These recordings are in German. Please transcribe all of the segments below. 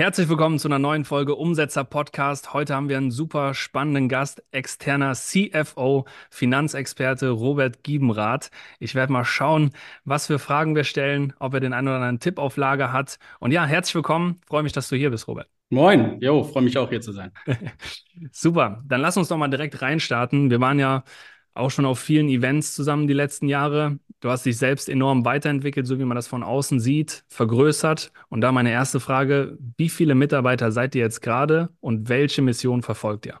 Herzlich willkommen zu einer neuen Folge Umsetzer Podcast. Heute haben wir einen super spannenden Gast, externer CFO, Finanzexperte Robert Giebenrath. Ich werde mal schauen, was für Fragen wir stellen, ob er den einen oder anderen Tipp auf Lager hat. Und ja, herzlich willkommen. Freue mich, dass du hier bist, Robert. Moin, jo, freue mich auch hier zu sein. super, dann lass uns doch mal direkt reinstarten. Wir waren ja auch schon auf vielen Events zusammen die letzten Jahre. Du hast dich selbst enorm weiterentwickelt, so wie man das von außen sieht, vergrößert. Und da meine erste Frage, wie viele Mitarbeiter seid ihr jetzt gerade und welche Mission verfolgt ihr?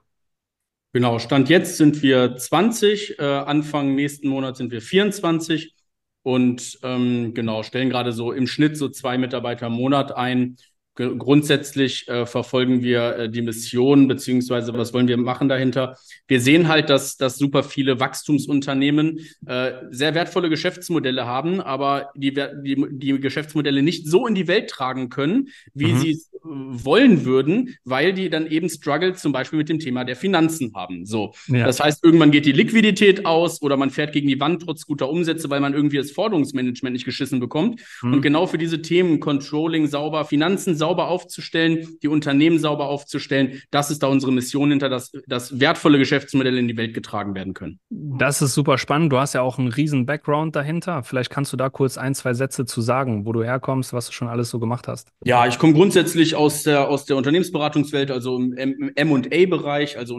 Genau, Stand jetzt sind wir 20, äh, Anfang nächsten Monat sind wir 24 und ähm, genau, stellen gerade so im Schnitt so zwei Mitarbeiter im Monat ein grundsätzlich äh, verfolgen wir äh, die Mission, beziehungsweise was wollen wir machen dahinter? Wir sehen halt, dass, dass super viele Wachstumsunternehmen äh, sehr wertvolle Geschäftsmodelle haben, aber die, die, die Geschäftsmodelle nicht so in die Welt tragen können, wie mhm. sie es wollen würden, weil die dann eben Struggle zum Beispiel mit dem Thema der Finanzen haben. So. Ja. Das heißt, irgendwann geht die Liquidität aus oder man fährt gegen die Wand trotz guter Umsätze, weil man irgendwie das Forderungsmanagement nicht geschissen bekommt. Mhm. Und genau für diese Themen, Controlling sauber, Finanzen sauber, aufzustellen, die Unternehmen sauber aufzustellen. Das ist da unsere Mission hinter, dass, dass wertvolle Geschäftsmodelle in die Welt getragen werden können. Das ist super spannend. Du hast ja auch einen riesen Background dahinter. Vielleicht kannst du da kurz ein, zwei Sätze zu sagen, wo du herkommst, was du schon alles so gemacht hast. Ja, ich komme grundsätzlich aus der, aus der Unternehmensberatungswelt, also im M&A-Bereich, also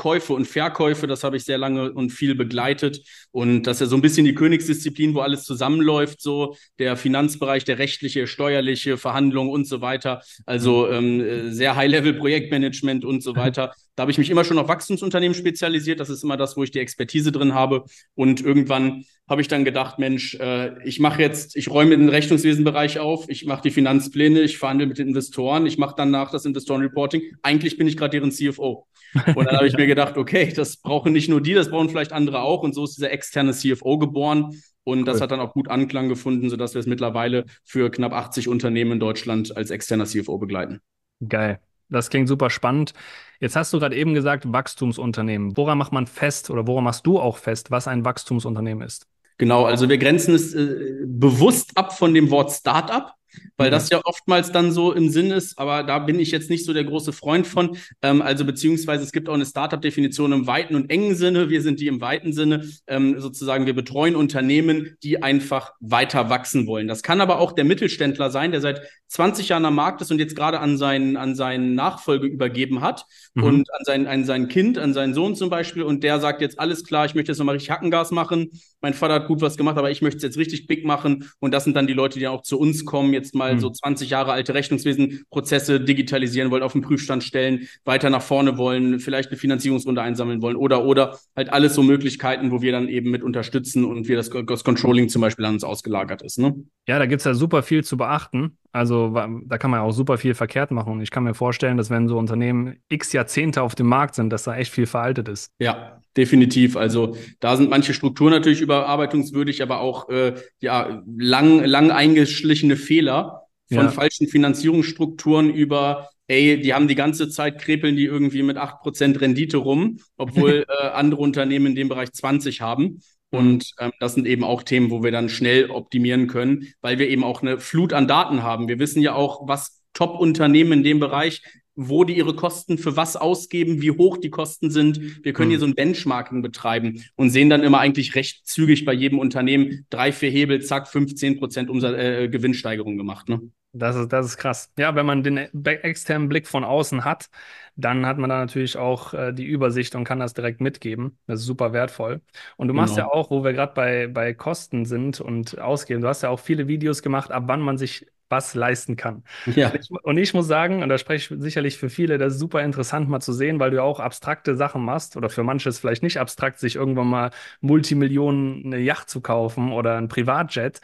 Unternehmenskäufe und Verkäufe. Das habe ich sehr lange und viel begleitet. Und das ist ja so ein bisschen die Königsdisziplin, wo alles zusammenläuft, so der Finanzbereich, der rechtliche, steuerliche, Verhandlungen und so weiter. Also ähm, äh, sehr High-Level-Projektmanagement und so weiter. Da habe ich mich immer schon auf Wachstumsunternehmen spezialisiert. Das ist immer das, wo ich die Expertise drin habe. Und irgendwann habe ich dann gedacht, Mensch, äh, ich mache jetzt, ich räume den Rechnungswesenbereich auf, ich mache die Finanzpläne, ich verhandle mit den Investoren, ich mache danach das Investorenreporting. Eigentlich bin ich gerade deren CFO. Und dann habe ich mir gedacht, okay, das brauchen nicht nur die, das brauchen vielleicht andere auch. Und so ist dieser externe CFO geboren. Und cool. das hat dann auch gut Anklang gefunden, sodass wir es mittlerweile für knapp 80 Unternehmen in Deutschland als externer CFO begleiten. Geil. Das klingt super spannend. Jetzt hast du gerade eben gesagt, Wachstumsunternehmen. Woran macht man fest oder woran machst du auch fest, was ein Wachstumsunternehmen ist? Genau, also wir grenzen es äh, bewusst ab von dem Wort Startup weil mhm. das ja oftmals dann so im Sinn ist, aber da bin ich jetzt nicht so der große Freund von. Ähm, also beziehungsweise es gibt auch eine Startup-Definition im weiten und engen Sinne. Wir sind die im weiten Sinne. Ähm, sozusagen, wir betreuen Unternehmen, die einfach weiter wachsen wollen. Das kann aber auch der Mittelständler sein, der seit 20 Jahren am Markt ist und jetzt gerade an seinen, an seinen Nachfolge übergeben hat mhm. und an sein, an sein Kind, an seinen Sohn zum Beispiel. Und der sagt jetzt, alles klar, ich möchte jetzt nochmal richtig Hackengas machen. Mein Vater hat gut was gemacht, aber ich möchte es jetzt richtig big machen. Und das sind dann die Leute, die auch zu uns kommen, jetzt mal mhm. so 20 Jahre alte Rechnungswesenprozesse digitalisieren wollen, auf den Prüfstand stellen, weiter nach vorne wollen, vielleicht eine Finanzierungsrunde einsammeln wollen oder, oder halt alles so Möglichkeiten, wo wir dann eben mit unterstützen und wir das, das Controlling zum Beispiel an uns ausgelagert ist. Ne? Ja, da gibt es ja super viel zu beachten. Also da kann man auch super viel verkehrt machen. Und ich kann mir vorstellen, dass wenn so Unternehmen x Jahrzehnte auf dem Markt sind, dass da echt viel veraltet ist. Ja, definitiv. Also da sind manche Strukturen natürlich überarbeitungswürdig, aber auch äh, ja, lang, lang eingeschlichene Fehler von ja. falschen Finanzierungsstrukturen über ey, die haben die ganze Zeit krepeln die irgendwie mit 8% Rendite rum, obwohl äh, andere Unternehmen in dem Bereich 20 haben. Und ähm, das sind eben auch Themen, wo wir dann schnell optimieren können, weil wir eben auch eine Flut an Daten haben. Wir wissen ja auch, was Top-Unternehmen in dem Bereich, wo die ihre Kosten für was ausgeben, wie hoch die Kosten sind. Wir können mhm. hier so ein Benchmarking betreiben und sehen dann immer eigentlich recht zügig bei jedem Unternehmen drei, vier Hebel, zack, 15 Prozent Umsatz, äh, Gewinnsteigerung gemacht. Ne? Das ist, das ist krass. Ja, wenn man den externen Blick von außen hat, dann hat man da natürlich auch äh, die Übersicht und kann das direkt mitgeben. Das ist super wertvoll. Und du machst genau. ja auch, wo wir gerade bei, bei Kosten sind und ausgeben, du hast ja auch viele Videos gemacht, ab wann man sich was leisten kann. Ja. Und, ich, und ich muss sagen, und da spreche ich sicherlich für viele, das ist super interessant mal zu sehen, weil du ja auch abstrakte Sachen machst oder für manche ist vielleicht nicht abstrakt, sich irgendwann mal Multimillionen eine Yacht zu kaufen oder ein Privatjet.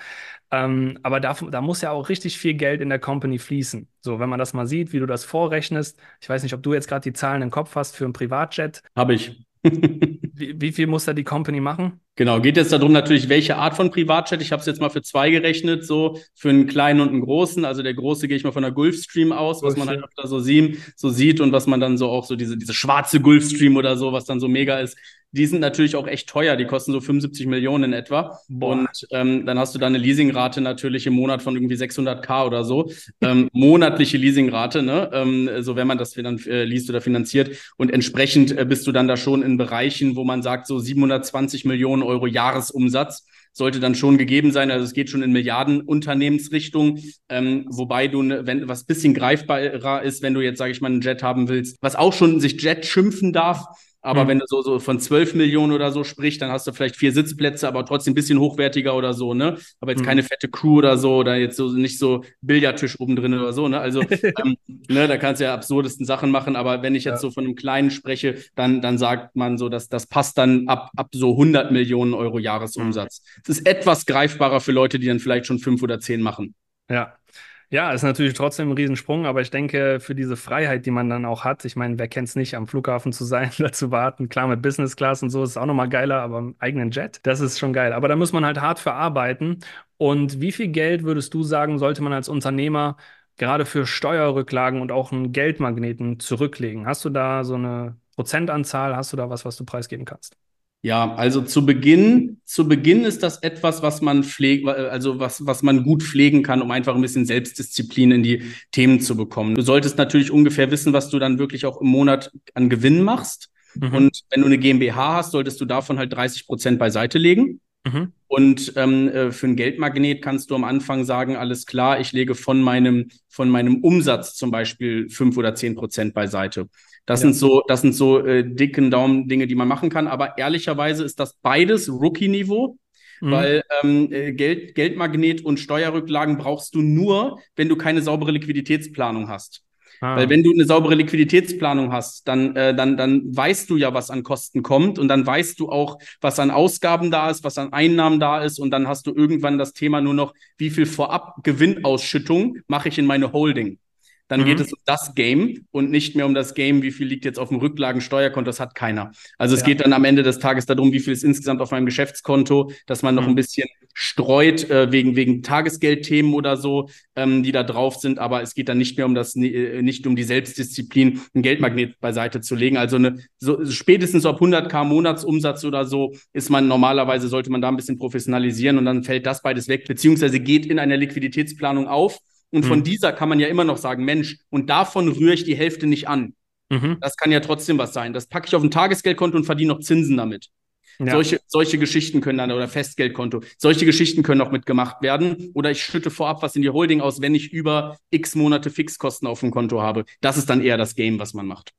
Ähm, aber da, da muss ja auch richtig viel Geld in der Company fließen. So, wenn man das mal sieht, wie du das vorrechnest. Ich weiß nicht, ob du jetzt gerade die Zahlen im Kopf hast für ein Privatjet. Habe ich. wie, wie viel muss da die Company machen? Genau, geht jetzt darum natürlich, welche Art von Privatjet. Ich habe es jetzt mal für zwei gerechnet, so für einen kleinen und einen großen. Also der große gehe ich mal von der Gulfstream aus, was man halt öfter so, sieht, so sieht und was man dann so auch so diese, diese schwarze Gulfstream oder so, was dann so mega ist. Die sind natürlich auch echt teuer, die kosten so 75 Millionen in etwa. Boah. Und ähm, dann hast du da eine Leasingrate natürlich im Monat von irgendwie 600k oder so. Ähm, monatliche Leasingrate, ne? Ähm, so wenn man das dann äh, liest oder finanziert. Und entsprechend äh, bist du dann da schon in Bereichen, wo man sagt, so 720 Millionen Euro Jahresumsatz sollte dann schon gegeben sein. Also es geht schon in Milliarden Unternehmensrichtung, ähm, wobei du, ne, wenn was bisschen greifbarer ist, wenn du jetzt, sage ich mal, einen Jet haben willst, was auch schon sich Jet schimpfen darf, aber mhm. wenn du so, so von 12 Millionen oder so sprichst, dann hast du vielleicht vier Sitzplätze, aber trotzdem ein bisschen hochwertiger oder so, ne? Aber jetzt mhm. keine fette Crew oder so, oder jetzt so nicht so Billardtisch oben drin oder so, ne? Also, ähm, ne, da kannst du ja absurdesten Sachen machen, aber wenn ich jetzt ja. so von einem kleinen spreche, dann, dann sagt man so, dass das passt dann ab, ab so 100 Millionen Euro Jahresumsatz. Mhm. Es ist etwas greifbarer für Leute, die dann vielleicht schon fünf oder zehn machen. Ja, ja, ist natürlich trotzdem ein Riesensprung, aber ich denke, für diese Freiheit, die man dann auch hat, ich meine, wer kennt es nicht, am Flughafen zu sein, da zu warten, klar mit Business Class und so ist es auch nochmal geiler, aber im eigenen Jet, das ist schon geil. Aber da muss man halt hart für arbeiten. Und wie viel Geld würdest du sagen, sollte man als Unternehmer gerade für Steuerrücklagen und auch einen Geldmagneten zurücklegen? Hast du da so eine Prozentanzahl? Hast du da was, was du preisgeben kannst? Ja, also zu Beginn, zu Beginn ist das etwas, was man pflegt, also was, was man gut pflegen kann, um einfach ein bisschen Selbstdisziplin in die Themen zu bekommen. Du solltest natürlich ungefähr wissen, was du dann wirklich auch im Monat an Gewinn machst. Mhm. Und wenn du eine GmbH hast, solltest du davon halt 30 Prozent beiseite legen. Mhm. Und ähm, äh, für ein Geldmagnet kannst du am Anfang sagen, alles klar, ich lege von meinem, von meinem Umsatz zum Beispiel fünf oder zehn Prozent beiseite. Das ja. sind so, das sind so äh, dicken Daumen Dinge, die man machen kann. Aber ehrlicherweise ist das beides Rookie-Niveau. Mhm. Weil ähm, äh, Geld, Geldmagnet und Steuerrücklagen brauchst du nur, wenn du keine saubere Liquiditätsplanung hast. Ah. Weil wenn du eine saubere Liquiditätsplanung hast, dann, äh, dann, dann weißt du ja, was an Kosten kommt und dann weißt du auch, was an Ausgaben da ist, was an Einnahmen da ist und dann hast du irgendwann das Thema nur noch, wie viel vorab Gewinnausschüttung mache ich in meine Holding. Dann mhm. geht es um das Game und nicht mehr um das Game, wie viel liegt jetzt auf dem Rücklagensteuerkonto, das hat keiner. Also es ja. geht dann am Ende des Tages darum, wie viel ist insgesamt auf meinem Geschäftskonto, dass man noch mhm. ein bisschen streut äh, wegen, wegen Tagesgeldthemen oder so, ähm, die da drauf sind. Aber es geht dann nicht mehr um das, äh, nicht um die Selbstdisziplin, ein Geldmagnet beiseite zu legen. Also eine, so, spätestens auf 100k Monatsumsatz oder so ist man normalerweise, sollte man da ein bisschen professionalisieren und dann fällt das beides weg, beziehungsweise geht in einer Liquiditätsplanung auf und mhm. von dieser kann man ja immer noch sagen, Mensch, und davon rühre ich die Hälfte nicht an. Mhm. Das kann ja trotzdem was sein. Das packe ich auf ein Tagesgeldkonto und verdiene noch Zinsen damit. Ja. Solche, solche Geschichten können dann, oder Festgeldkonto, solche Geschichten können auch mitgemacht werden. Oder ich schütte vorab was in die Holding aus, wenn ich über x Monate Fixkosten auf dem Konto habe. Das ist dann eher das Game, was man macht.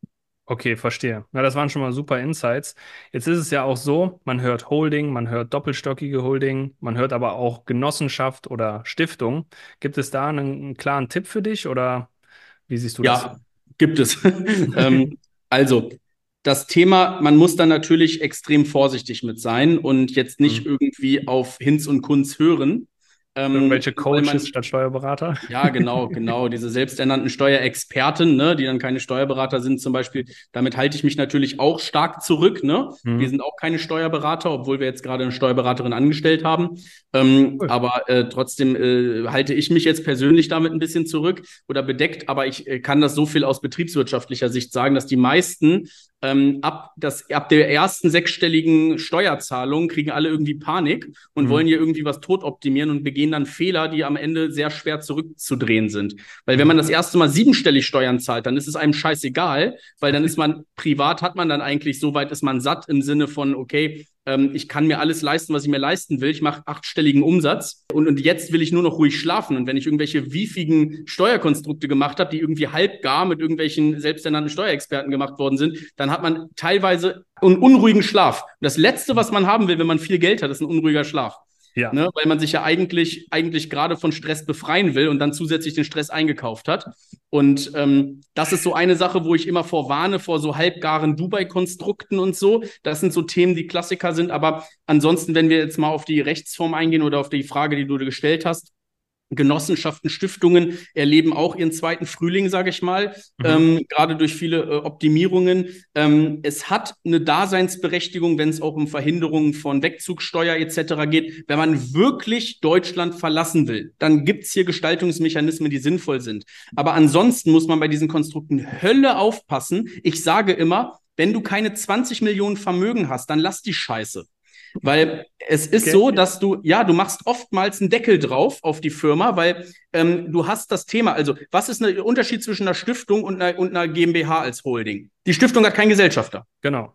Okay, verstehe. Na, das waren schon mal super Insights. Jetzt ist es ja auch so, man hört Holding, man hört doppelstockige Holding, man hört aber auch Genossenschaft oder Stiftung. Gibt es da einen, einen klaren Tipp für dich oder wie siehst du ja, das? Ja, gibt es. ähm, also, das Thema, man muss da natürlich extrem vorsichtig mit sein und jetzt nicht mhm. irgendwie auf Hinz und Kunz hören. Ähm, Irgendwelche Coaches man, statt Steuerberater? Ja, genau, genau. Diese selbsternannten Steuerexperten, ne, die dann keine Steuerberater sind zum Beispiel. Damit halte ich mich natürlich auch stark zurück. Ne? Mhm. Wir sind auch keine Steuerberater, obwohl wir jetzt gerade eine Steuerberaterin angestellt haben. Ähm, cool. Aber äh, trotzdem äh, halte ich mich jetzt persönlich damit ein bisschen zurück oder bedeckt. Aber ich äh, kann das so viel aus betriebswirtschaftlicher Sicht sagen, dass die meisten ähm, ab, das, ab der ersten sechsstelligen Steuerzahlung kriegen alle irgendwie Panik und mhm. wollen hier irgendwie was tot optimieren und begehen dann Fehler, die am Ende sehr schwer zurückzudrehen sind. Weil wenn man das erste Mal siebenstellig Steuern zahlt, dann ist es einem scheißegal, weil dann ist man privat, hat man dann eigentlich, so weit ist man satt im Sinne von, okay, ähm, ich kann mir alles leisten, was ich mir leisten will. Ich mache achtstelligen Umsatz und, und jetzt will ich nur noch ruhig schlafen. Und wenn ich irgendwelche wiefigen Steuerkonstrukte gemacht habe, die irgendwie halbgar mit irgendwelchen selbsternannten Steuerexperten gemacht worden sind, dann hat man teilweise einen unruhigen Schlaf. Und das Letzte, was man haben will, wenn man viel Geld hat, ist ein unruhiger Schlaf. Ja. Ne, weil man sich ja eigentlich, eigentlich gerade von Stress befreien will und dann zusätzlich den Stress eingekauft hat. Und ähm, das ist so eine Sache, wo ich immer vorwarne, vor so halbgaren Dubai-Konstrukten und so. Das sind so Themen, die Klassiker sind. Aber ansonsten, wenn wir jetzt mal auf die Rechtsform eingehen oder auf die Frage, die du gestellt hast, Genossenschaften, Stiftungen erleben auch ihren zweiten Frühling, sage ich mal, mhm. ähm, gerade durch viele äh, Optimierungen. Ähm, es hat eine Daseinsberechtigung, wenn es auch um Verhinderungen von Wegzugsteuer etc. geht. Wenn man wirklich Deutschland verlassen will, dann gibt's hier Gestaltungsmechanismen, die sinnvoll sind. Aber ansonsten muss man bei diesen Konstrukten Hölle aufpassen. Ich sage immer, wenn du keine 20 Millionen Vermögen hast, dann lass die Scheiße. Weil es ist okay. so, dass du, ja, du machst oftmals einen Deckel drauf auf die Firma, weil ähm, du hast das Thema. Also, was ist der Unterschied zwischen einer Stiftung und einer, und einer GmbH als Holding? Die Stiftung hat keinen Gesellschafter. Genau.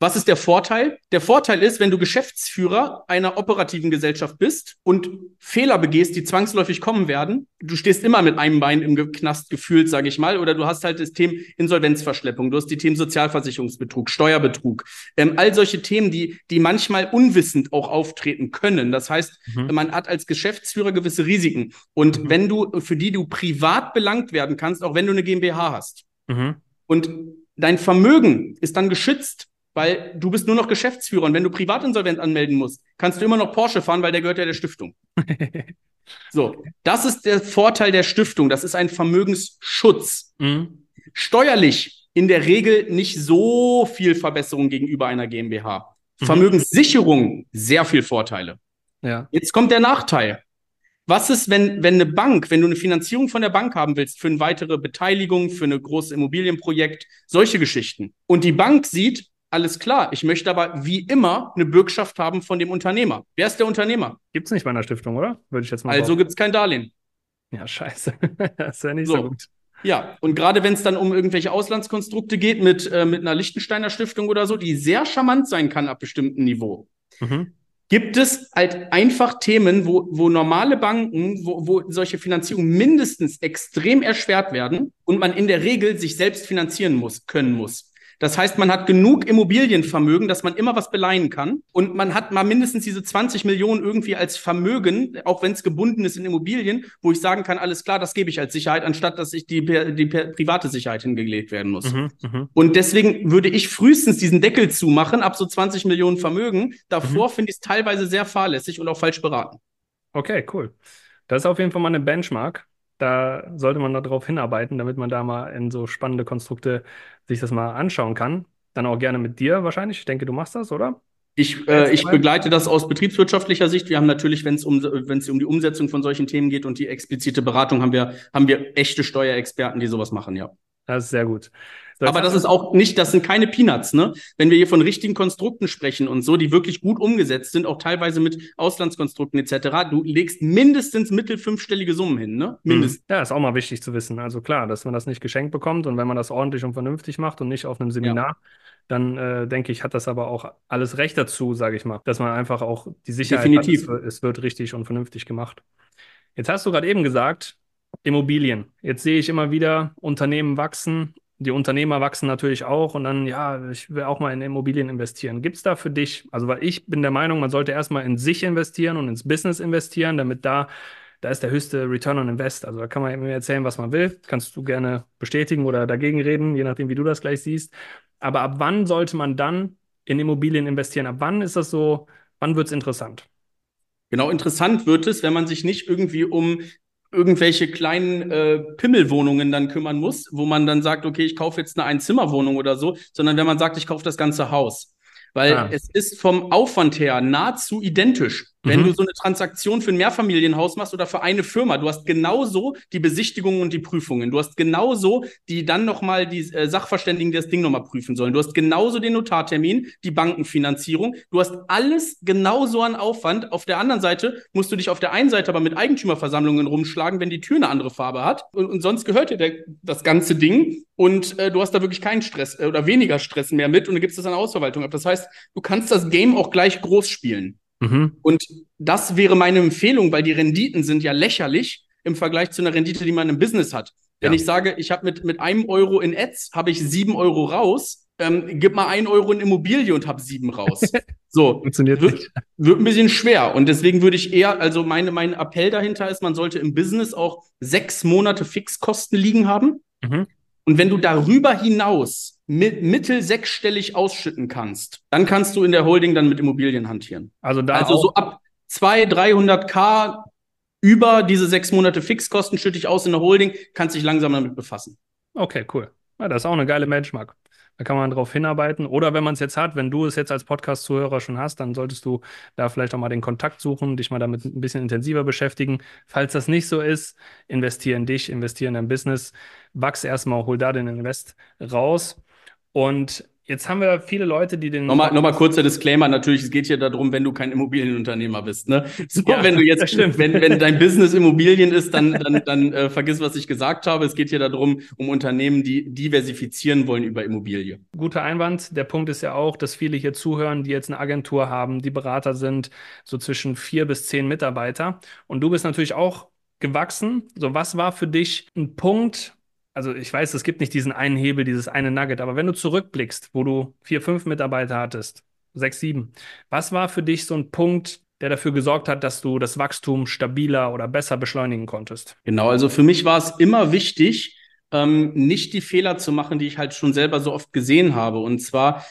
Was ist der Vorteil? Der Vorteil ist, wenn du Geschäftsführer einer operativen Gesellschaft bist und Fehler begehst, die zwangsläufig kommen werden, du stehst immer mit einem Bein im Knast gefühlt, sage ich mal, oder du hast halt das Thema Insolvenzverschleppung, du hast die Themen Sozialversicherungsbetrug, Steuerbetrug, ähm, all solche Themen, die, die manchmal unwissend auch auftreten können. Das heißt, mhm. man hat als Geschäftsführer gewisse Risiken. Und mhm. wenn du, für die du privat belangt werden kannst, auch wenn du eine GmbH hast. Mhm. Und dein Vermögen ist dann geschützt weil du bist nur noch Geschäftsführer und wenn du Privatinsolvent anmelden musst, kannst du immer noch Porsche fahren, weil der gehört ja der Stiftung. so, das ist der Vorteil der Stiftung. Das ist ein Vermögensschutz. Mhm. Steuerlich in der Regel nicht so viel Verbesserung gegenüber einer GmbH. Mhm. Vermögenssicherung sehr viel Vorteile. Ja. Jetzt kommt der Nachteil. Was ist, wenn, wenn eine Bank, wenn du eine Finanzierung von der Bank haben willst für eine weitere Beteiligung, für ein großes Immobilienprojekt, solche Geschichten. Und die Bank sieht, alles klar. Ich möchte aber wie immer eine Bürgschaft haben von dem Unternehmer. Wer ist der Unternehmer? Gibt es nicht bei einer Stiftung, oder? Würde ich jetzt mal Also gibt es kein Darlehen. Ja, scheiße. das ist ja nicht so, so gut. Ja, und gerade wenn es dann um irgendwelche Auslandskonstrukte geht mit, äh, mit einer Lichtensteiner Stiftung oder so, die sehr charmant sein kann ab bestimmtem Niveau, mhm. gibt es halt einfach Themen, wo, wo normale Banken, wo, wo solche Finanzierungen mindestens extrem erschwert werden und man in der Regel sich selbst finanzieren muss, können muss. Das heißt, man hat genug Immobilienvermögen, dass man immer was beleihen kann. Und man hat mal mindestens diese 20 Millionen irgendwie als Vermögen, auch wenn es gebunden ist in Immobilien, wo ich sagen kann, alles klar, das gebe ich als Sicherheit, anstatt dass ich die, die private Sicherheit hingelegt werden muss. Mhm, mh. Und deswegen würde ich frühestens diesen Deckel zumachen, ab so 20 Millionen Vermögen. Davor mhm. finde ich es teilweise sehr fahrlässig und auch falsch beraten. Okay, cool. Das ist auf jeden Fall mal eine Benchmark da sollte man darauf hinarbeiten, damit man da mal in so spannende Konstrukte sich das mal anschauen kann. Dann auch gerne mit dir wahrscheinlich. Ich denke, du machst das, oder? Ich, äh, ich begleite das aus betriebswirtschaftlicher Sicht. Wir haben natürlich, wenn es um, wenn es um die Umsetzung von solchen Themen geht und die explizite Beratung, haben wir, haben wir echte Steuerexperten, die sowas machen, ja. Das ist sehr gut. So, Aber das ist auch nicht, das sind keine Peanuts, ne? Wenn wir hier von richtigen Konstrukten sprechen und so, die wirklich gut umgesetzt sind, auch teilweise mit Auslandskonstrukten etc., du legst mindestens mittel fünfstellige Summen hin, ne? Mhm. Mindestens. Ja, ist auch mal wichtig zu wissen. Also klar, dass man das nicht geschenkt bekommt und wenn man das ordentlich und vernünftig macht und nicht auf einem Seminar, ja. dann äh, denke ich, hat das aber auch alles Recht dazu, sage ich mal, dass man einfach auch die Sicherheit Definitiv. hat, es, es wird richtig und vernünftig gemacht. Jetzt hast du gerade eben gesagt, Immobilien. Jetzt sehe ich immer wieder Unternehmen wachsen die Unternehmer wachsen natürlich auch und dann, ja, ich will auch mal in Immobilien investieren. Gibt es da für dich, also weil ich bin der Meinung, man sollte erstmal in sich investieren und ins Business investieren, damit da, da ist der höchste Return on Invest. Also da kann man mir erzählen, was man will. Kannst du gerne bestätigen oder dagegen reden, je nachdem, wie du das gleich siehst. Aber ab wann sollte man dann in Immobilien investieren? Ab wann ist das so, wann wird es interessant? Genau, interessant wird es, wenn man sich nicht irgendwie um irgendwelche kleinen äh, Pimmelwohnungen dann kümmern muss, wo man dann sagt, okay, ich kaufe jetzt eine Einzimmerwohnung oder so, sondern wenn man sagt, ich kaufe das ganze Haus. Weil ah. es ist vom Aufwand her nahezu identisch. Wenn mhm. du so eine Transaktion für ein Mehrfamilienhaus machst oder für eine Firma, du hast genauso die Besichtigungen und die Prüfungen. Du hast genauso die dann nochmal die äh, Sachverständigen, die das Ding nochmal prüfen sollen. Du hast genauso den Notartermin, die Bankenfinanzierung. Du hast alles genauso an Aufwand. Auf der anderen Seite musst du dich auf der einen Seite aber mit Eigentümerversammlungen rumschlagen, wenn die Tür eine andere Farbe hat. Und, und sonst gehört dir der, das ganze Ding. Und äh, du hast da wirklich keinen Stress äh, oder weniger Stress mehr mit und du gibst das an Ausverwaltung ab. Das heißt, du kannst das Game auch gleich groß spielen. Mhm. Und das wäre meine Empfehlung, weil die Renditen sind ja lächerlich im Vergleich zu einer Rendite, die man im Business hat. Wenn ja. ich sage, ich habe mit, mit einem Euro in Ads, habe ich sieben Euro raus, ähm, gib mal ein Euro in Immobilie und hab sieben raus. So, Funktioniert wird, wird ein bisschen schwer. Und deswegen würde ich eher, also meine, mein Appell dahinter ist, man sollte im Business auch sechs Monate Fixkosten liegen haben. Mhm. Und wenn du darüber hinaus mit mittel sechsstellig ausschütten kannst, dann kannst du in der Holding dann mit Immobilien hantieren. Also da Also so ab 200, 300k über diese sechs Monate Fixkosten schütte ich aus in der Holding, kannst dich langsam damit befassen. okay, cool. Ja, das ist auch eine geile Benchmark. Da kann man drauf hinarbeiten. Oder wenn man es jetzt hat, wenn du es jetzt als Podcast-Zuhörer schon hast, dann solltest du da vielleicht auch mal den Kontakt suchen, dich mal damit ein bisschen intensiver beschäftigen. Falls das nicht so ist, investiere in dich, investiere in dein Business, wachs erstmal, hol da den Invest raus. Und jetzt haben wir viele Leute, die den. Nochmal, nochmal kurzer Disclaimer, natürlich, es geht hier darum, wenn du kein Immobilienunternehmer bist. Ne? So, Ja, wenn du jetzt, wenn, wenn dein Business Immobilien ist, dann, dann, dann äh, vergiss, was ich gesagt habe. Es geht hier darum, um Unternehmen, die diversifizieren wollen über Immobilie. Guter Einwand. Der Punkt ist ja auch, dass viele hier zuhören, die jetzt eine Agentur haben, die Berater sind, so zwischen vier bis zehn Mitarbeiter. Und du bist natürlich auch gewachsen. So, was war für dich ein Punkt? Also ich weiß, es gibt nicht diesen einen Hebel, dieses eine Nugget, aber wenn du zurückblickst, wo du vier, fünf Mitarbeiter hattest, sechs, sieben, was war für dich so ein Punkt, der dafür gesorgt hat, dass du das Wachstum stabiler oder besser beschleunigen konntest? Genau, also für mich war es immer wichtig, ähm, nicht die Fehler zu machen, die ich halt schon selber so oft gesehen habe. Und zwar,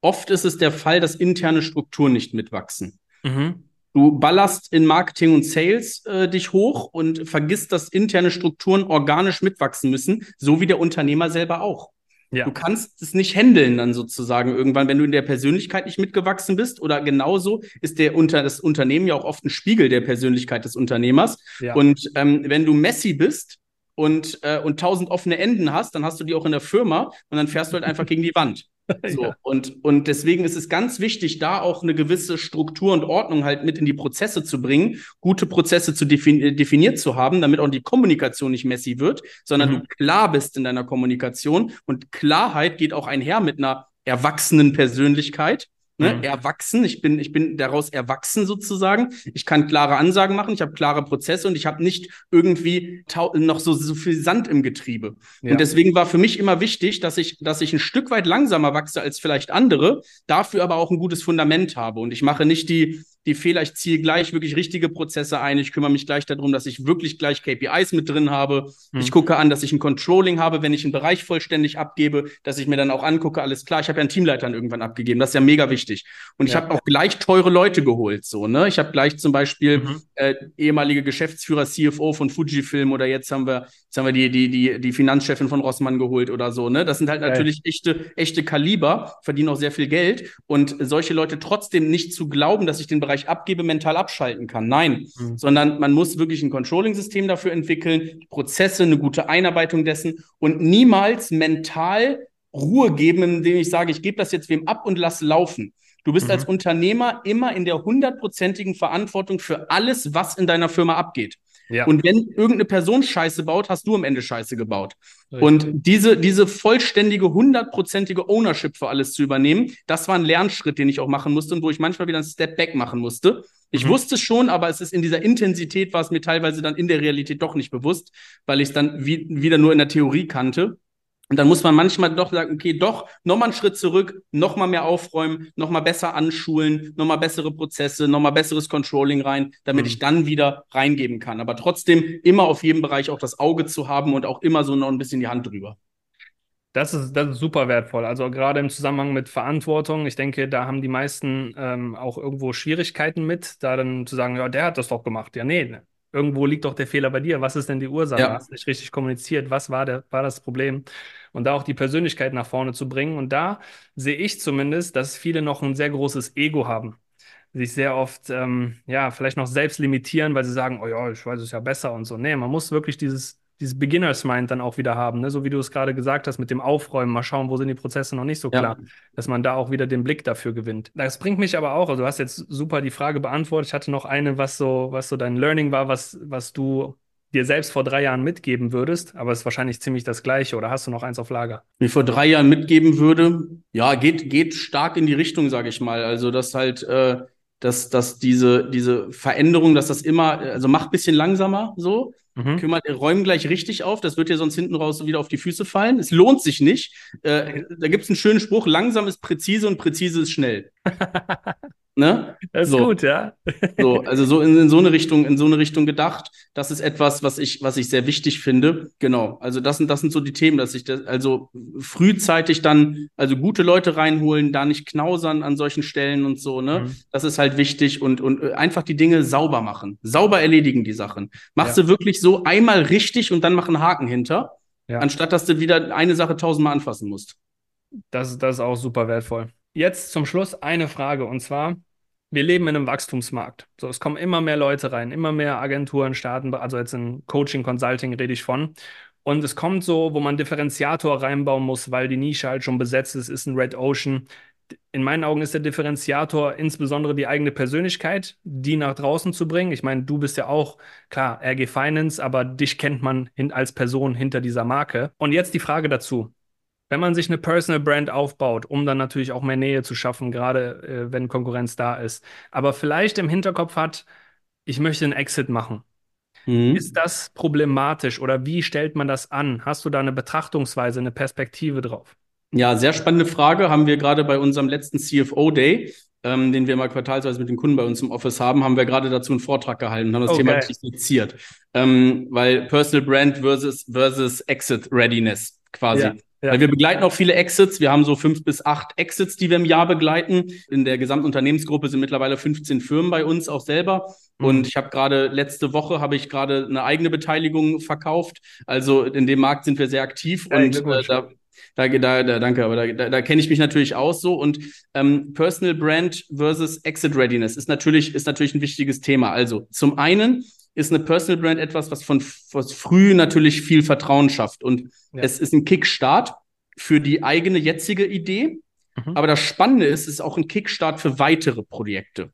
oft ist es der Fall, dass interne Strukturen nicht mitwachsen. Mhm. Du ballerst in Marketing und Sales äh, dich hoch und vergisst, dass interne Strukturen organisch mitwachsen müssen, so wie der Unternehmer selber auch. Ja. Du kannst es nicht handeln dann sozusagen irgendwann, wenn du in der Persönlichkeit nicht mitgewachsen bist. Oder genauso ist der unter das Unternehmen ja auch oft ein Spiegel der Persönlichkeit des Unternehmers. Ja. Und ähm, wenn du Messi bist und äh, und tausend offene Enden hast, dann hast du die auch in der Firma und dann fährst du halt einfach gegen die Wand. So, Ja. und, und deswegen ist es ganz wichtig, da auch eine gewisse Struktur und Ordnung halt mit in die Prozesse zu bringen, gute Prozesse zu defin äh, definiert zu haben, damit auch die Kommunikation nicht messy wird, sondern Mhm. du klar bist in deiner Kommunikation. Und Klarheit geht auch einher mit einer erwachsenen Persönlichkeit. Ne? Mhm. Erwachsen, ich bin, ich bin daraus erwachsen sozusagen. Ich kann klare Ansagen machen, ich habe klare Prozesse und ich habe nicht irgendwie noch so, so viel Sand im Getriebe. Ja. Und deswegen war für mich immer wichtig, dass ich, dass ich ein Stück weit langsamer wachse als vielleicht andere, dafür aber auch ein gutes Fundament habe. Und ich mache nicht die, die Fehler, ich ziehe gleich wirklich richtige Prozesse ein. Ich kümmere mich gleich darum, dass ich wirklich gleich KPIs mit drin habe. Hm. Ich gucke an, dass ich ein Controlling habe, wenn ich einen Bereich vollständig abgebe, dass ich mir dann auch angucke, alles klar, ich habe ja einen Teamleiter dann irgendwann abgegeben. Das ist ja mega wichtig. Und ich Ja. habe auch gleich teure Leute geholt. So, ne? Ich habe gleich zum Beispiel Mhm. äh, ehemalige Geschäftsführer, CFO von Fujifilm oder jetzt haben wir, jetzt haben wir die, die, die, die Finanzchefin von Rossmann geholt oder so. Ne? Das sind halt natürlich echte, echte Kaliber, verdienen auch sehr viel Geld. Und solche Leute trotzdem nicht zu glauben, dass ich den Bereich abgebe, mental abschalten kann. Nein, Mhm. sondern man muss wirklich ein Controlling-System dafür entwickeln, Prozesse, eine gute Einarbeitung dessen und niemals mental Ruhe geben, indem ich sage, ich gebe das jetzt wem ab und lass laufen. Du bist Mhm. als Unternehmer immer in der hundertprozentigen Verantwortung für alles, was in deiner Firma abgeht. Ja. Und wenn irgendeine Person Scheiße baut, hast du am Ende Scheiße gebaut. Richtig. Und diese, diese vollständige, hundertprozentige Ownership für alles zu übernehmen, das war ein Lernschritt, den ich auch machen musste und wo ich manchmal wieder einen Step back machen musste. Ich Mhm. wusste es schon, aber es ist in dieser Intensität, war es mir teilweise dann in der Realität doch nicht bewusst, weil ich es dann wie, wieder nur in der Theorie kannte. Und dann muss man manchmal doch sagen, okay, doch, nochmal einen Schritt zurück, nochmal mehr aufräumen, nochmal besser anschulen, nochmal bessere Prozesse, nochmal besseres Controlling rein, damit Mhm. ich dann wieder reingeben kann. Aber trotzdem immer auf jedem Bereich auch das Auge zu haben und auch immer so noch ein bisschen die Hand drüber. Das ist, das ist super wertvoll. Also gerade im Zusammenhang mit Verantwortung. Ich denke, da haben die meisten ähm, auch irgendwo Schwierigkeiten mit, da dann zu sagen, ja, der hat das doch gemacht. Ja, nee, irgendwo liegt doch der Fehler bei dir. Was ist denn die Ursache? Ja. Hast nicht richtig kommuniziert. Was war der, war das Problem? Und da auch die Persönlichkeit nach vorne zu bringen. Und da sehe ich zumindest, dass viele noch ein sehr großes Ego haben. Sich sehr oft, ähm, ja, vielleicht noch selbst limitieren, weil sie sagen, oh ja, ich weiß es ja besser und so. Nee, man muss wirklich dieses, dieses Beginners Mind dann auch wieder haben, ne? So wie du es gerade gesagt hast, mit dem Aufräumen, mal schauen, wo sind die Prozesse noch nicht so Ja. klar, dass man da auch wieder den Blick dafür gewinnt. Das bringt mich aber auch, also du hast jetzt super die Frage beantwortet. Ich hatte noch eine, was so, was so dein Learning war, was, was du dir selbst vor drei Jahren mitgeben würdest, aber es ist wahrscheinlich ziemlich das Gleiche, oder hast du noch eins auf Lager? mir vor drei Jahren mitgeben würde, ja, geht, geht stark in die Richtung, sage ich mal. Also, dass halt, äh, dass, dass diese, diese Veränderung, dass das immer, also mach ein bisschen langsamer so, mhm. kümmert, räumen gleich richtig auf, das wird dir sonst hinten raus wieder auf die Füße fallen. Es lohnt sich nicht. Äh, da gibt es einen schönen Spruch, langsam ist präzise und präzise ist schnell. Ne? Das ist so. gut, ja. so, also so in, in, so eine Richtung, in so eine Richtung gedacht. Das ist etwas, was ich, was ich sehr wichtig finde. Genau. Also das sind, das sind so die Themen, dass ich das, also frühzeitig dann, also gute Leute reinholen, da nicht knausern an solchen Stellen und so, ne? Mhm. Das ist halt wichtig und, und äh, einfach die Dinge sauber machen. Sauber erledigen die Sachen. Machst ja. du wirklich so einmal richtig und dann mach einen Haken hinter, ja. anstatt dass du wieder eine Sache tausendmal anfassen musst. Das, das ist auch super wertvoll. Jetzt zum Schluss eine Frage und zwar, wir leben in einem Wachstumsmarkt. So, es kommen immer mehr Leute rein, immer mehr Agenturen starten, also jetzt in Coaching, Consulting rede ich von. Und es kommt so, wo man Differenziator reinbauen muss, weil die Nische halt schon besetzt ist, ist ein Red Ocean. In meinen Augen ist der Differenziator insbesondere die eigene Persönlichkeit, die nach draußen zu bringen. Ich meine, du bist ja auch, klar, RG Finance, aber dich kennt man als Person hinter dieser Marke. Und jetzt die Frage dazu wenn man sich eine Personal Brand aufbaut, um dann natürlich auch mehr Nähe zu schaffen, gerade äh, wenn Konkurrenz da ist, aber vielleicht im Hinterkopf hat, ich möchte einen Exit machen. Mhm. Ist das problematisch oder wie stellt man das an? Hast du da eine Betrachtungsweise, eine Perspektive drauf? Ja, sehr spannende Frage. Haben wir gerade bei unserem letzten CFO Day, ähm, den wir mal quartalsweise mit den Kunden bei uns im Office haben, haben wir gerade dazu einen Vortrag gehalten und haben das okay. Thema richtig seziert. Ähm, weil Personal Brand versus, versus Exit Readiness quasi. Ja. Ja. Wir begleiten auch viele Exits. Wir haben so fünf bis acht Exits, die wir im Jahr begleiten. In der gesamten Unternehmensgruppe sind mittlerweile 15 Firmen bei uns auch selber. Mhm. Und ich habe gerade letzte Woche habe ich gerade eine eigene Beteiligung verkauft. Also in dem Markt sind wir sehr aktiv ja, und äh, da, da, da, da, danke, aber da, da, da kenne ich mich natürlich aus so. Und ähm, Personal Brand versus Exit Readiness ist natürlich, ist natürlich ein wichtiges Thema. Also zum einen ist eine Personal Brand etwas, was von was früh natürlich viel Vertrauen schafft. Und ja. es ist ein Kickstart für die eigene jetzige Idee. Mhm. Aber das Spannende ist, es ist auch ein Kickstart für weitere Projekte.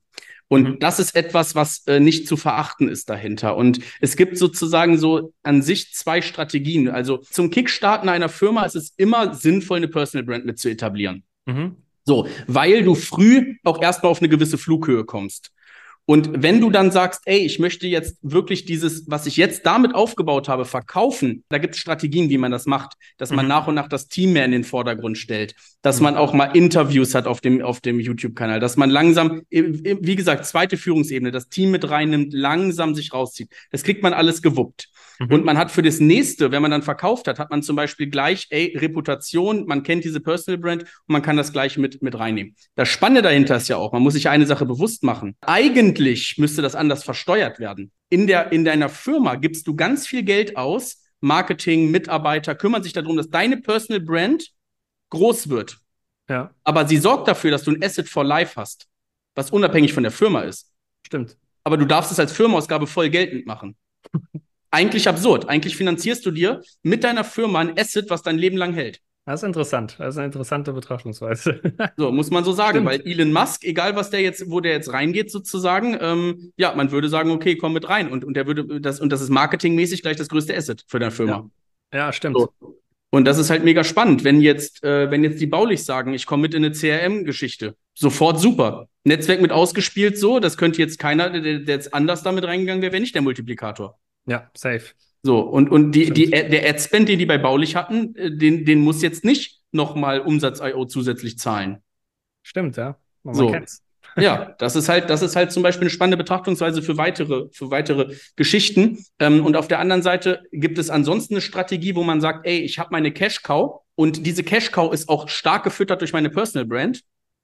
Und mhm. das ist etwas, was äh, nicht zu verachten ist dahinter. Und es gibt sozusagen so an sich zwei Strategien. Also zum Kickstarten einer Firma ist es immer sinnvoll, eine Personal Brand mit zu etablieren. Mhm. So, weil du früh auch erstmal auf eine gewisse Flughöhe kommst. Und wenn du dann sagst, ey, ich möchte jetzt wirklich dieses, was ich jetzt damit aufgebaut habe, verkaufen, da gibt es Strategien, wie man das macht, dass man mhm. nach und nach das Team mehr in den Vordergrund stellt, dass mhm. man auch mal Interviews hat auf dem, auf dem YouTube-Kanal, dass man langsam, wie gesagt, zweite Führungsebene, das Team mit reinnimmt, langsam sich rauszieht. Das kriegt man alles gewuppt. Mhm. Und man hat für das nächste, wenn man dann verkauft hat, hat man zum Beispiel gleich, ey, Reputation, man kennt diese Personal Brand und man kann das gleich mit, mit reinnehmen. Das Spannende dahinter ist ja auch, man muss sich eine Sache bewusst machen. Eigentlich müsste das anders versteuert werden. In, der, in deiner Firma gibst du ganz viel Geld aus, Marketing, Mitarbeiter kümmern sich darum, dass deine Personal Brand groß wird. Ja. Aber sie sorgt dafür, dass du ein Asset for Life hast, was unabhängig von der Firma ist. Stimmt. Aber du darfst es als Firmenausgabe voll geltend machen. eigentlich absurd. Eigentlich finanzierst du dir mit deiner Firma ein Asset, was dein Leben lang hält. Das ist interessant. Das ist eine interessante Betrachtungsweise. so, muss man so sagen, Stimmt. weil Elon Musk, egal was der jetzt, wo der jetzt reingeht, sozusagen, ähm, ja, man würde sagen, okay, komm mit rein. Und, und der würde das, und das ist marketingmäßig gleich das größte Asset für deine Firma. Ja, ja stimmt. So. Und das ist halt mega spannend, wenn jetzt, äh, wenn jetzt die Baulich sagen, ich komme mit in eine CRM-Geschichte. Sofort super. Netzwerk mit ausgespielt, so, das könnte jetzt keiner, der, der jetzt anders damit reingegangen wäre, wäre nicht der Multiplikator. Ja, safe. So, und, und die, die, der Adspend, den die bei Baulich hatten, äh, den, den muss jetzt nicht nochmal Umsatz.io zusätzlich zahlen. Stimmt, ja. Man so. kennt's. Ja, das ist halt, das ist halt zum Beispiel eine spannende Betrachtungsweise für weitere, für weitere Geschichten. Ähm, und auf der anderen Seite gibt es ansonsten eine Strategie, wo man sagt, ey, ich habe meine Cash Cow und diese Cash Cow ist auch stark gefüttert durch meine Personal Brand.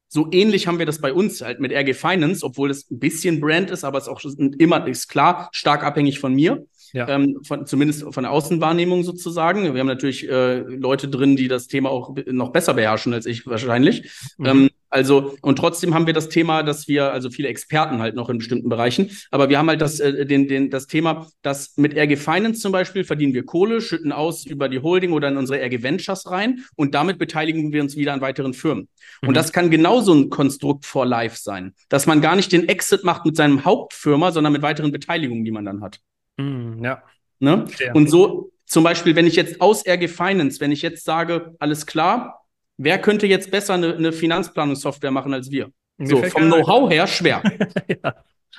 So ähnlich haben wir das bei uns halt mit RG Finance, obwohl es ein bisschen Brand ist, aber es auch immer ist klar stark abhängig von mir. Ja. Ähm, von, zumindest von der Außenwahrnehmung sozusagen. Wir haben natürlich äh, Leute drin, die das Thema auch noch besser beherrschen als ich wahrscheinlich. Mhm. Ähm, also, und trotzdem haben wir das Thema, dass wir, also viele Experten halt noch in bestimmten Bereichen, aber wir haben halt das, äh, den, den, das Thema, dass mit RG Finance zum Beispiel verdienen wir Kohle, schütten aus über die Holding oder in unsere RG Ventures rein und damit beteiligen wir uns wieder an weiteren Firmen. Mhm. Und das kann genauso ein Konstrukt for Life sein, dass man gar nicht den Exit macht mit seinem Hauptfirma, sondern mit weiteren Beteiligungen, die man dann hat. Mhm, ja. Ne? Und so zum Beispiel, wenn ich jetzt aus RG Finance, wenn ich jetzt sage, alles klar, Wer könnte jetzt besser eine, eine Finanzplanungssoftware machen als wir? so, vom Know-how her schwer. ja.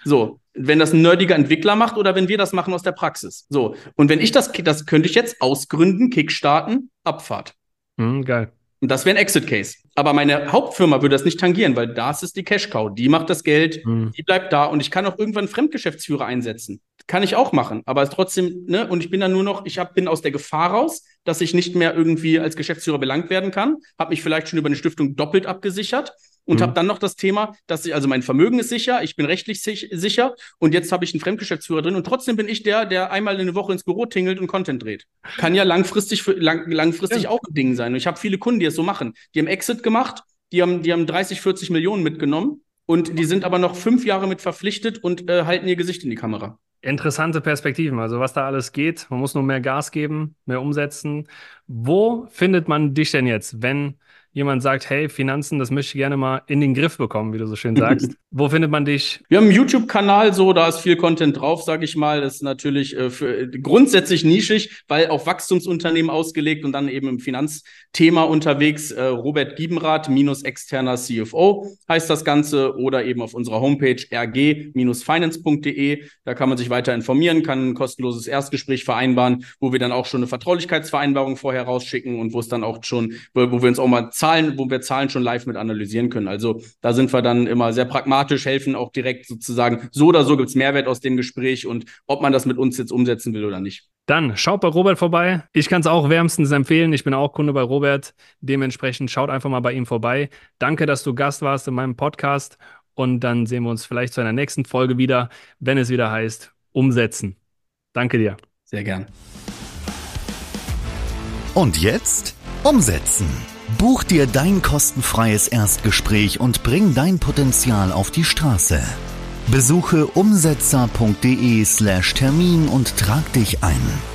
So, wenn das ein nerdiger Entwickler macht oder wenn wir das machen aus der Praxis. So, und wenn ich das, das könnte ich jetzt ausgründen, Kickstarten, Abfahrt. Mhm, geil. Und das wäre ein Exit-Case. Aber meine Hauptfirma würde das nicht tangieren, weil das ist die Cash-Cow. Die macht das Geld, mhm. die bleibt da und ich kann auch irgendwann Fremdgeschäftsführer einsetzen. Kann ich auch machen, aber trotzdem, ne, und ich bin dann nur noch, ich hab, bin aus der Gefahr raus, dass ich nicht mehr irgendwie als Geschäftsführer belangt werden kann, habe mich vielleicht schon über eine Stiftung doppelt abgesichert und mhm. habe dann noch das Thema, dass ich, also mein Vermögen ist sicher, ich bin rechtlich sich, sicher und jetzt habe ich einen Fremdgeschäftsführer drin und trotzdem bin ich der, der einmal in der Woche ins Büro tingelt und Content dreht. Kann ja langfristig, für, lang, langfristig ja. auch ein Ding sein. Und ich habe viele Kunden, die es so machen. Die haben Exit gemacht, die haben, die haben 30, 40 Millionen mitgenommen und die sind aber noch fünf Jahre mit verpflichtet und äh, halten ihr Gesicht in die Kamera. Interessante Perspektiven, also was da alles geht. Man muss nur mehr Gas geben, mehr umsetzen. Wo findet man dich denn jetzt, wenn jemand sagt, hey, Finanzen, das möchte ich gerne mal in den Griff bekommen, wie du so schön sagst. Wo findet man dich? Wir haben einen YouTube-Kanal, so, da ist viel Content drauf, sage ich mal. Das ist natürlich äh, für, grundsätzlich nischig, weil auf Wachstumsunternehmen ausgelegt und dann eben im Finanzthema unterwegs. Äh, Robert Giebenrath minus externer CFO heißt das Ganze oder eben auf unserer Homepage rg-finance.de. Da kann man sich weiter informieren, kann ein kostenloses Erstgespräch vereinbaren, wo wir dann auch schon eine Vertraulichkeitsvereinbarung vorher rausschicken und wo es dann auch schon, wo wir uns auch mal Zahlen, wo wir Zahlen schon live mit analysieren können. Also da sind wir dann immer sehr pragmatisch, helfen auch direkt sozusagen, so oder so gibt es Mehrwert aus dem Gespräch und ob man das mit uns jetzt umsetzen will oder nicht. Dann schaut bei Robert vorbei. Ich kann es auch wärmstens empfehlen. Ich bin auch Kunde bei Robert. Dementsprechend schaut einfach mal bei ihm vorbei. Danke, dass du Gast warst in meinem Podcast. Und dann sehen wir uns vielleicht zu einer nächsten Folge wieder, wenn es wieder heißt, umsetzen. Danke dir. Sehr gern. Und jetzt umsetzen. Buch dir dein kostenfreies Erstgespräch und bring dein Potenzial auf die Straße. Besuche umsetzer.de/termin und trag dich ein.